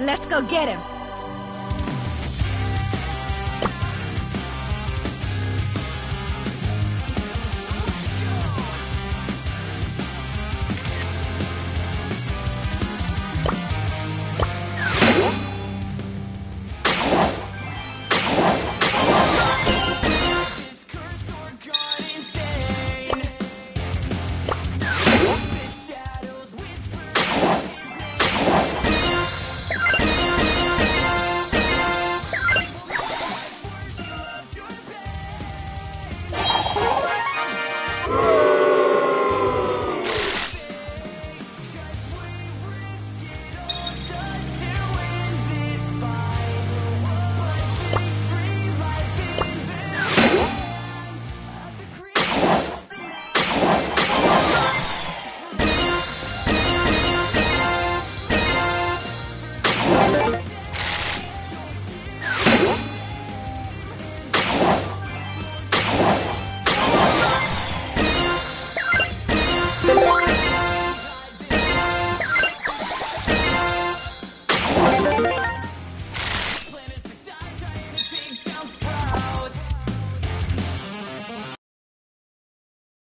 Let's go get him!